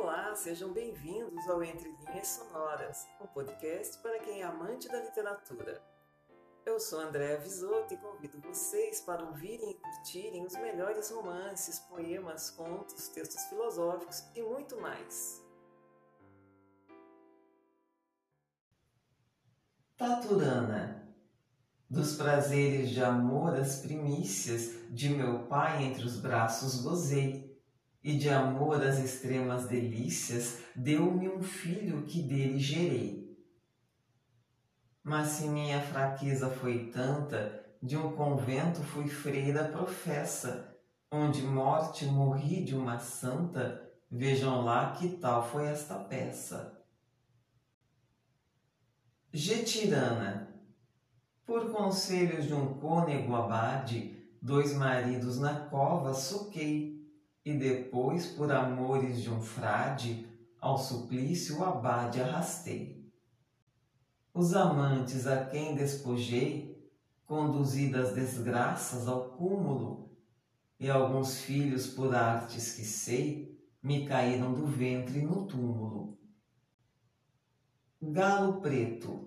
Olá, sejam bem-vindos ao Entre Linhas Sonoras, um podcast para quem é amante da literatura. Eu sou Andréa Visoto e convido vocês para ouvirem e curtirem os melhores romances, poemas, contos, textos filosóficos e muito mais. Taturana Dos prazeres de amor as primícias de meu pai entre os braços gozei e de amor às extremas delícias, deu-me um filho que dele gerei. Mas se minha fraqueza foi tanta, de um convento fui freira professa, onde morte morri de uma santa, vejam lá que tal foi esta peça. Getirana Por conselhos de um cônego abade, dois maridos na cova soquei, e depois, por amores de um frade, ao suplício o abade arrastei. Os amantes a quem despojei, conduzidas desgraças ao cúmulo, e alguns filhos por artes que sei, me caíram do ventre no túmulo. Galo preto,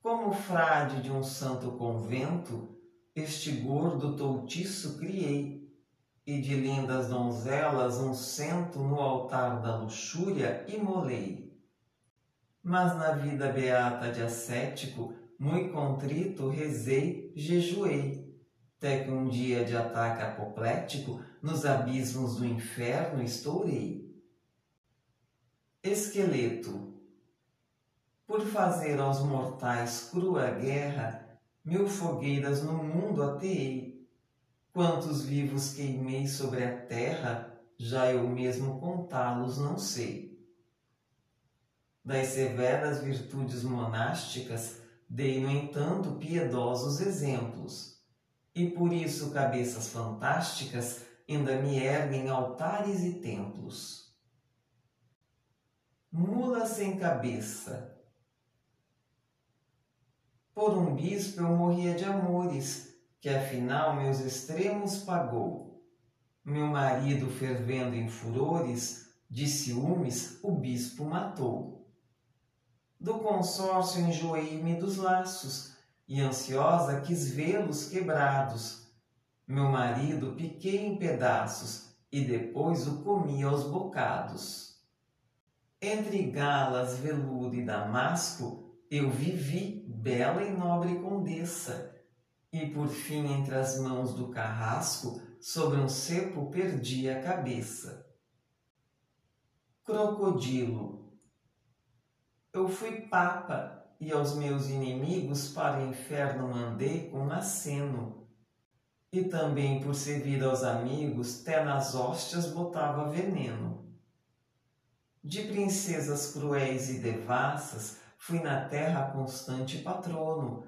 como frade de um santo convento, este gordo toutiço criei, e de lindas donzelas um cento no altar da luxúria imolei. Mas na vida beata de ascético, muito contrito, rezei, jejuei, até que um dia de ataque apoplético, nos abismos do inferno estourei. Esqueleto Por fazer aos mortais crua guerra, mil fogueiras no mundo ateei, Quantos vivos queimei sobre a terra, já eu mesmo contá-los não sei. Das severas virtudes monásticas, dei, no entanto, piedosos exemplos, e por isso cabeças fantásticas ainda me erguem altares e templos. Mula sem cabeça. Por um bispo eu morria de amores, que afinal meus extremos pagou. Meu marido, fervendo em furores, de ciúmes o bispo matou. Do consórcio enjoei-me dos laços, e ansiosa quis vê-los quebrados. Meu marido piquei em pedaços, e depois o comi aos bocados. Entre galas, veludo e damasco, eu vivi, bela e nobre condessa, e por fim entre as mãos do carrasco, sobre um cepo perdi a cabeça. Crocodilo. Eu fui papa e aos meus inimigos para o inferno mandei com aceno. E também por servir aos amigos, até nas hóstias botava veneno. De princesas cruéis e devassas, fui na terra constante patrono,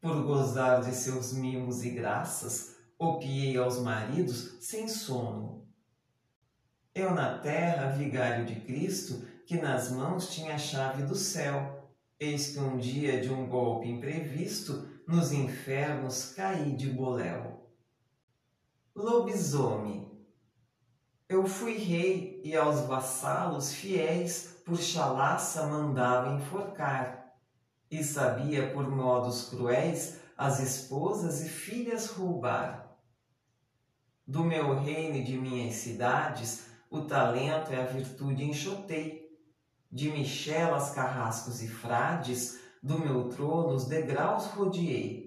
por gozar de seus mimos e graças, opiei aos maridos sem sono. Eu na terra, vigário de Cristo, que nas mãos tinha a chave do céu, eis que um dia de um golpe imprevisto, nos infernos caí de boléu. Lobisomem. Eu fui rei e aos vassalos fiéis por chalaça mandava enforcar e sabia por modos cruéis as esposas e filhas roubar. Do meu reino e de minhas cidades, o talento e a virtude enxotei. De michelas, carrascos e frades, do meu trono os degraus rodeei.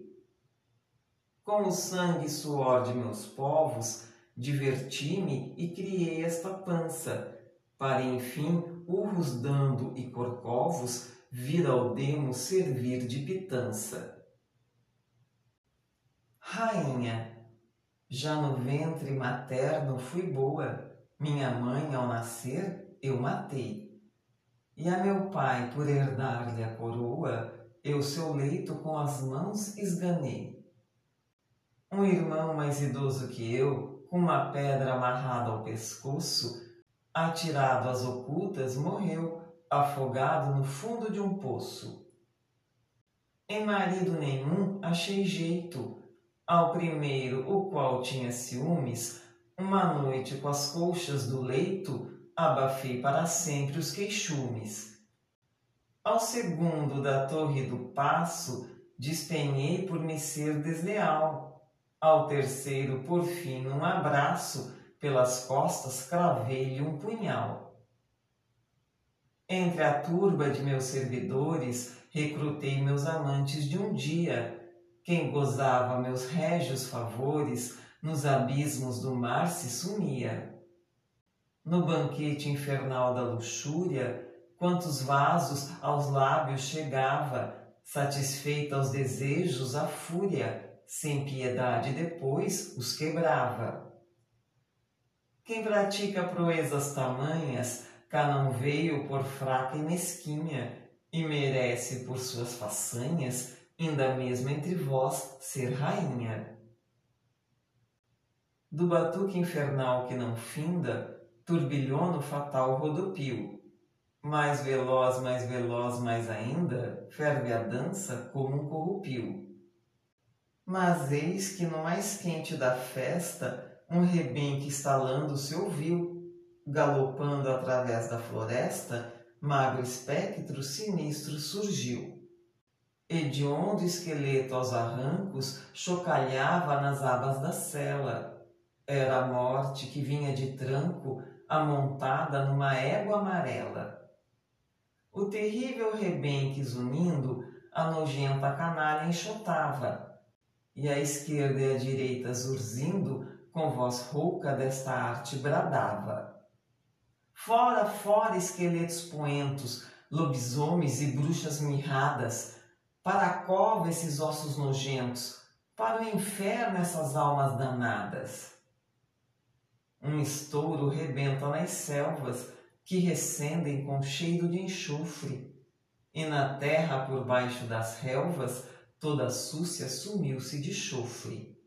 Com o sangue e suor de meus povos, diverti-me e criei esta pança, para enfim, urros dando e corcovos, vir ao demo servir de pitança. Rainha, já no ventre materno fui boa, minha mãe ao nascer eu matei. E a meu pai, por herdar-lhe a coroa, eu seu leito com as mãos esganei. Um irmão mais idoso que eu, com uma pedra amarrada ao pescoço, atirado às ocultas, morreu afogado no fundo de um poço. Em marido nenhum achei jeito, ao primeiro, o qual tinha ciúmes, uma noite com as colchas do leito, abafei para sempre os queixumes. Ao segundo da torre do passo, despenhei por me ser desleal. Ao terceiro, por fim, um abraço, pelas costas cravei-lhe um punhal. Entre a turba de meus servidores, recrutei meus amantes de um dia. Quem gozava meus régios favores, nos abismos do mar se sumia. No banquete infernal da luxúria, quantos vasos aos lábios chegava, satisfeita aos desejos a fúria, sem piedade depois os quebrava. Quem pratica proezas tamanhas, cá não veio por fraca e mesquinha, e merece por suas façanhas, ainda mesmo entre vós, ser rainha. Do batuque infernal que não finda, turbilhona o fatal rodopio. Mais veloz, mais veloz, mais ainda, ferve a dança como um corrupio. Mas eis que no mais quente da festa, um rebenque estalando se ouviu, galopando através da floresta, magro espectro sinistro surgiu. Hediondo esqueleto aos arrancos chocalhava nas abas da cela. Era a morte que vinha de tranco, amontada numa égua amarela. O terrível rebenques unindo, a nojenta canalha enxotava, e a esquerda e a direita zurzindo, com voz rouca desta arte bradava. Fora, fora, esqueletos poentos, lobisomens e bruxas mirradas, para a cova esses ossos nojentos, para o inferno essas almas danadas. Um estouro rebenta nas selvas que recendem com cheiro de enxofre, e na terra por baixo das relvas toda súcia sumiu-se de chofre.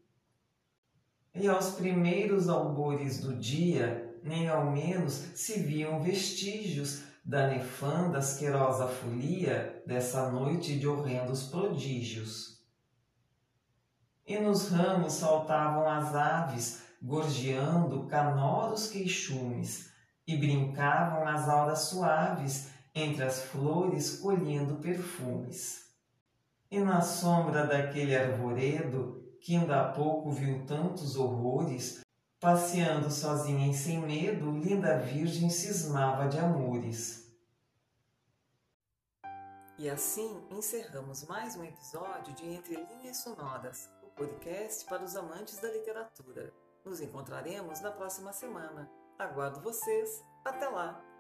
E aos primeiros albores do dia nem ao menos se viam vestígios da nefanda asquerosa folia dessa noite de horrendos prodígios. E nos ramos saltavam as aves, gorjeando canoros queixumes, e brincavam nas auras suaves, entre as flores colhendo perfumes. E na sombra daquele arvoredo, que ainda há pouco viu tantos horrores, Passeando sozinha e sem medo, linda virgem cismava de amores. E assim encerramos mais um episódio de Entre Linhas Sonoras, o podcast para os amantes da literatura. Nos encontraremos na próxima semana. Aguardo vocês. Até lá!